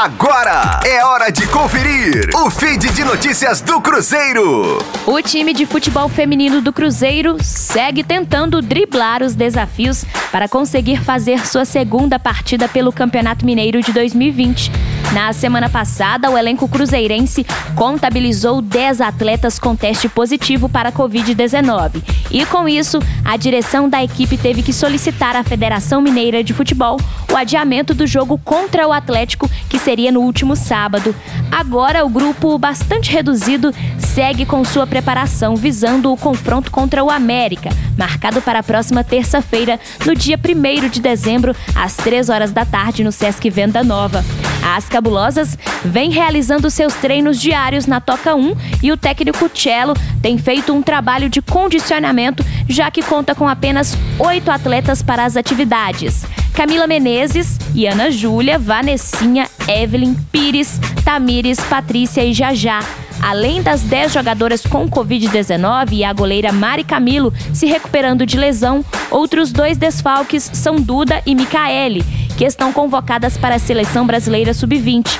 Agora é hora de conferir o feed de notícias do Cruzeiro. O time de futebol feminino do Cruzeiro segue tentando driblar os desafios para conseguir fazer sua segunda partida pelo Campeonato Mineiro de 2020. Na semana passada, o elenco cruzeirense contabilizou 10 atletas com teste positivo para a Covid-19. E com isso, a direção da equipe teve que solicitar à Federação Mineira de Futebol o adiamento do jogo contra o Atlético, que seria no último sábado. Agora, o grupo, bastante reduzido, segue com sua preparação visando o confronto contra o América, marcado para a próxima terça-feira, no dia 1 de dezembro, às 3 horas da tarde, no Sesc Venda Nova. As cabulosas vêm realizando seus treinos diários na Toca 1 e o técnico Cello tem feito um trabalho de condicionamento, já que conta com apenas oito atletas para as atividades. Camila Menezes e Ana Júlia, Vanessinha, Evelyn, Pires, Tamires, Patrícia e Jajá. Além das 10 jogadoras com Covid-19 e a goleira Mari Camilo se recuperando de lesão, outros dois desfalques são Duda e Micaele, que estão convocadas para a seleção brasileira sub-20.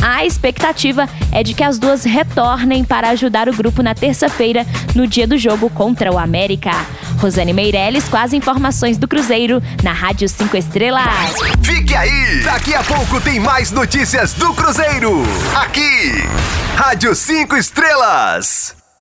A expectativa é de que as duas retornem para ajudar o grupo na terça-feira, no dia do jogo contra o América. Rosane Meirelles com as informações do Cruzeiro na Rádio 5 Estrelas. Fique aí! Daqui a pouco tem mais notícias do Cruzeiro. Aqui, Rádio 5 Estrelas.